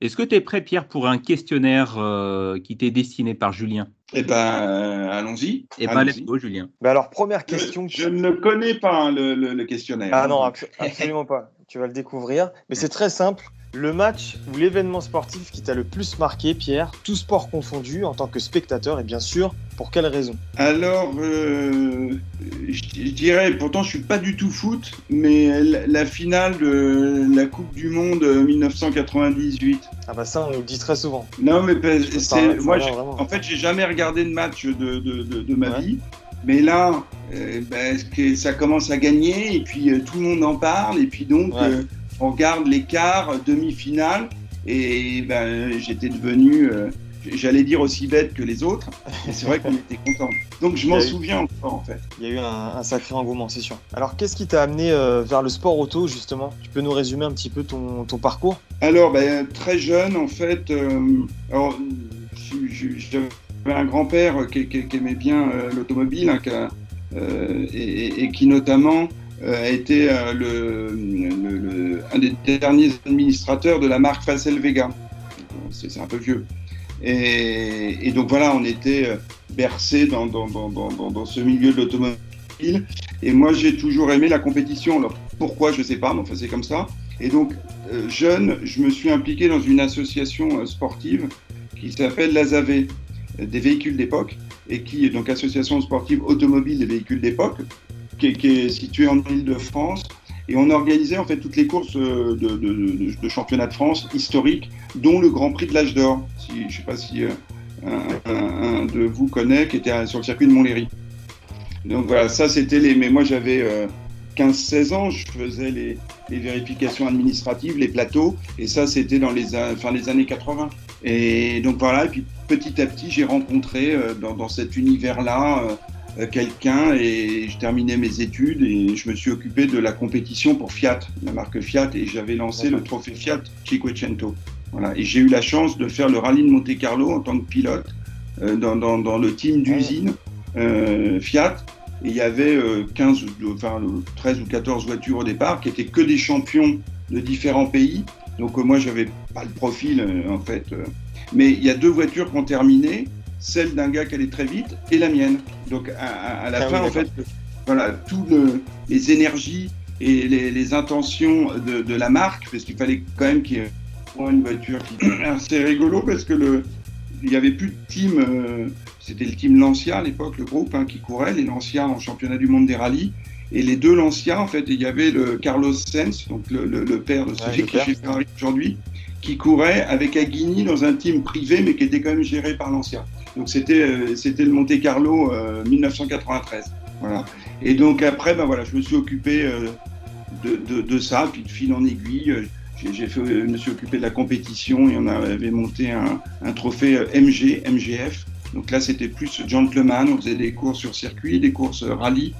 Est-ce que tu es prêt, Pierre, pour un questionnaire euh, qui t'est destiné par Julien? Eh ben, euh, allons-y. Eh ben, let's go, Julien. Bah alors, première question. Je, je ne connais pas hein, le, le- le questionnaire. Ah non, abso- absolument pas. Tu vas le découvrir. Mais c'est très simple. Le match ou l'événement sportif qui t'a le plus marqué, Pierre, tout sport confondu, en tant que spectateur, et bien sûr, pour quelle raison? Alors, euh, je, dirais, pourtant je suis pas du tout foot, mais la, finale de la Coupe du Monde euh, 1998. Ah bah ça, on le dit très souvent. Non, mais c'est moi, je- en fait, j'ai jamais regardé de match de, de, de, de ma Ouais. vie. Mais là, euh, que ça commence à gagner et puis euh, tout le monde en parle et puis donc Ouais. On quarts, euh, demi-finale et ben, j'étais devenu, euh, j'allais dire aussi bête que les autres. C'est vrai qu'on était content. Donc je m'en eu- souviens encore en fait. Il y a eu un, un sacré engouement, c'est sûr. Alors, qu'est-ce qui t'a amené euh, vers le sport auto, justement? Tu peux nous résumer un petit peu ton, ton parcours? Alors, ben, très jeune, en fait, euh, alors, j'avais un grand-père qui, qui- qui aimait bien l'automobile hein, et, et- et qui notamment a été euh, un des derniers administrateurs de la marque Facel Vega. C'est un peu vieux. Et, donc voilà, on était euh, bercé dans, ce milieu de l'automobile. Et moi, j'ai toujours aimé la compétition. Alors, pourquoi, je sais pas, mais enfin, c'est comme ça. Et donc, euh, jeune, je me suis impliqué dans une association euh, sportive qui s'appelle l'ASAV, euh, des véhicules d'époque, et qui est donc association sportive automobile des véhicules d'époque, qui, est- qui est située en Ile-de-France. Et on organisait en fait toutes les courses euh, de, de, de- championnat de France historiques, dont le Grand Prix de l'âge d'or. Je ne sais pas si euh, un, de vous connaît, qui était sur le circuit de Montlhéry. Donc voilà, ça c'était les. Mais moi j'avais euh, 15-16 ans, je faisais les, vérifications administratives, les plateaux, et ça c'était dans les, les années 80. Et donc voilà, et puis petit à petit j'ai rencontré euh, dans, cet univers-là quelqu'un et je terminais mes études et je me suis occupé de la compétition pour Fiat, la marque Fiat, et j'avais lancé le trophée Fiat Cinquecento. Voilà, et j'ai eu la chance de faire le rallye de Monte Carlo en tant que pilote euh, dans, le team d'usine euh, Fiat. Et il y avait euh, 15, ou- enfin, euh, 13 ou 14 voitures au départ qui étaient que des champions de différents pays. Donc euh, moi, j'avais pas le profil euh, en fait. euh. Mais il y a deux voitures qui ont terminé, celle d'un gars qui allait très vite et la mienne. Donc à, à- à la Ah oui, fin, en fait, voilà, toutes les énergies et les, les intentions de, de la marque, parce qu'il fallait quand même qu'il y ait une voiture qui. C'est rigolo parce que le, il n'y avait plus de team. euh, c'était le team Lancia à l'époque, le groupe hein, qui courait, les Lancia en championnat du monde des rallyes. Et les deux Lancia, en fait, il y avait le Carlos Sainz, donc le, le- le père de celui qui est père. chez Ferrari aujourd'hui, qui courait avec Aguini dans un team privé, mais qui était quand même géré par Lancia. Donc c'était euh, c'était le Monte Carlo euh, 1993. Voilà. Et donc après, ben voilà, je me suis occupé euh, de, de, ça, puis de fil en aiguille. euh, j'ai- fait, je me suis occupé de la compétition et on avait monté un, un trophée euh, MG, MGF. Donc là, c'était plus gentleman. On faisait des courses sur circuit, des courses euh, rallye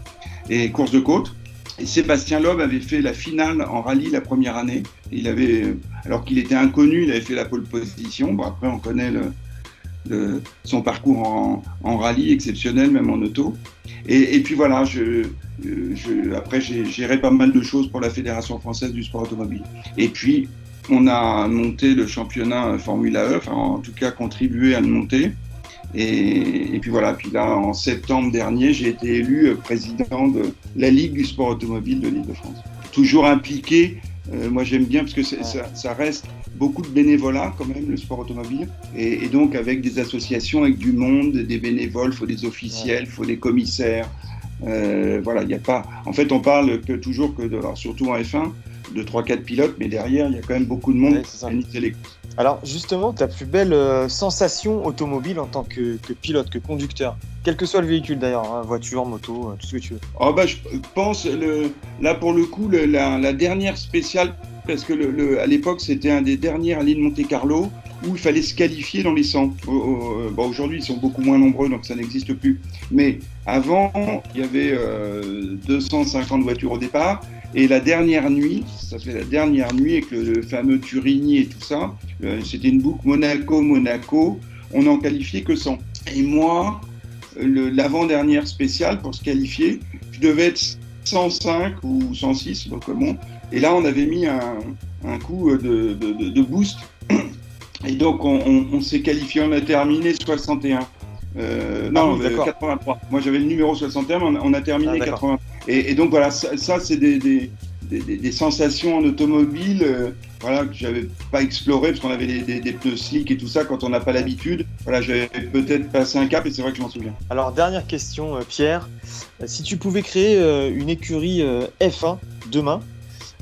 et courses de côte. Et Sébastien Loeb avait fait la finale en rallye la première année. Il avait, euh, alors qu'il était inconnu, il avait fait la pole position. Bon, après, on connaît le, le- son parcours en, en rallye exceptionnel, même en auto. Et, et puis voilà, je, euh, je, après, j'ai géré pas mal de choses pour la Fédération française du sport automobile. Et puis, on a monté le championnat Formula E, enfin, en tout cas, contribué à le monter. Et, et puis voilà, puis là, en septembre dernier, j'ai été élu euh, président de la Ligue du sport automobile de l'Île-de-France. Toujours impliqué, euh, moi j'aime bien parce que ça reste beaucoup de bénévolat quand même, le sport automobile. Et, et donc avec des associations, avec du monde, des bénévoles, il faut des officiels, il faut des commissaires. Euh, voilà, il n'y a pas. En fait, on parle que, toujours que, de, alors, surtout en F1, de 3-4 pilotes, mais derrière, il y a quand même beaucoup de monde Ouais, les Alors, justement, ta plus belle euh, sensation automobile en tant que, que pilote, que conducteur, quel que soit le véhicule d'ailleurs, hein, voiture, moto, euh, tout ce que tu veux. Oh bah, je pense, le, là pour le coup, le- la, la dernière spéciale, parce que à l'époque c'était un des derniers rallyes de Monte Carlo où il fallait se qualifier dans les 100. Au- au- bon, Aujourd'hui ils sont beaucoup moins nombreux donc ça n'existe plus. Mais avant il y avait euh, 250 voitures au départ et la dernière nuit, ça fait la dernière nuit avec le, le fameux Turini et tout ça, euh, c'était une boucle Monaco-Monaco, on n'en qualifiait que 100. Et moi, l'avant-dernière spéciale pour se qualifier, je devais être 105 ou 106, donc bon. Et là, on avait mis un, un coup de, de- boost. Et donc, on, s'est qualifié, on a terminé 61. Euh, non, 83. Euh, Moi, j'avais le numéro 61, mais on, a terminé 80. Ah, et, donc, voilà, ça, c'est des, des, sensations en automobile euh, voilà, que j'avais pas exploré parce qu'on avait des, pneus slick et tout ça quand on n'a pas l'habitude. Voilà, j'avais peut-être passé un cap et c'est vrai que je m'en souviens. Alors, dernière question, Pierre. Si tu pouvais créer une écurie F1 demain,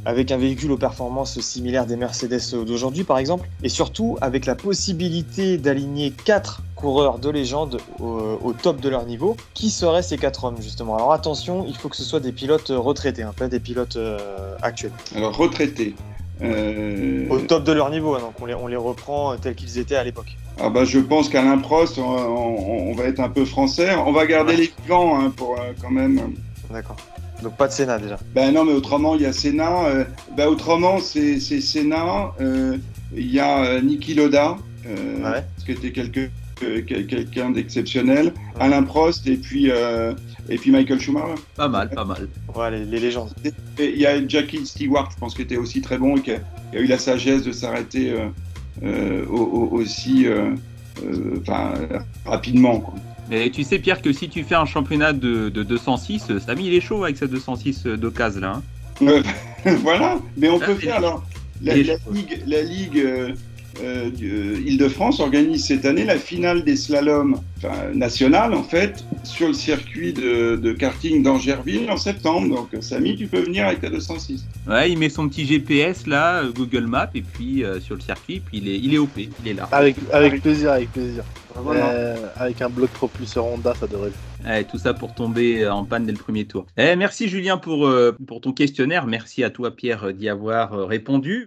avec un véhicule aux performances similaires des Mercedes d'aujourd'hui par exemple, et surtout avec la possibilité d'aligner quatre coureurs de légende au, top de leur niveau. Qui seraient ces quatre hommes justement? Alors attention, il faut que ce soit des pilotes retraités, hein, pas des pilotes euh, actuels. Alors retraités. Euh, au top de leur niveau, hein, donc on les, on les reprend tels qu'ils étaient à l'époque. Ah bah je pense qu'Alain Prost, on, va être un peu français. On va garder les vivants hein, pour euh, quand même. D'accord. Donc pas de Sénat déjà. Ben non, mais autrement, il y a Sénat. Euh, ben autrement, c'est Sénat. Euh, il y a euh, Niki Loda, ouais. qui était quelqu'un d'exceptionnel. Alain Prost et puis, et puis Michael Schumacher. Pas mal, pas mal. Ouais, les, légendes. il y a Jackie Stewart, je pense, qui était aussi très bon et qui a, eu la sagesse de s'arrêter aussi rapidement. Quoi. Mais tu sais, Pierre, que si tu fais un championnat de, 206, Samy, il est chaud avec sa 206 d'occasion là. Hein. voilà, mais on peut faire alors. La, ligue, la ligue euh, euh, euh, Île-de-France organise cette année la finale des slaloms nationales, en fait, sur le circuit de, karting d'Angerville en septembre. Donc, Samy, tu peux venir avec ta 206. Ouais, il met son petit GPS là, Google Maps, et puis sur le circuit, puis il est, il est OP, il est là. Avec, avec plaisir, avec plaisir. avec un bloc propulseur Honda, ça devrait tout ça pour tomber en panne dès le premier tour. Eh, merci Julien pour, pour ton questionnaire. Merci à toi Pierre d'y avoir répondu.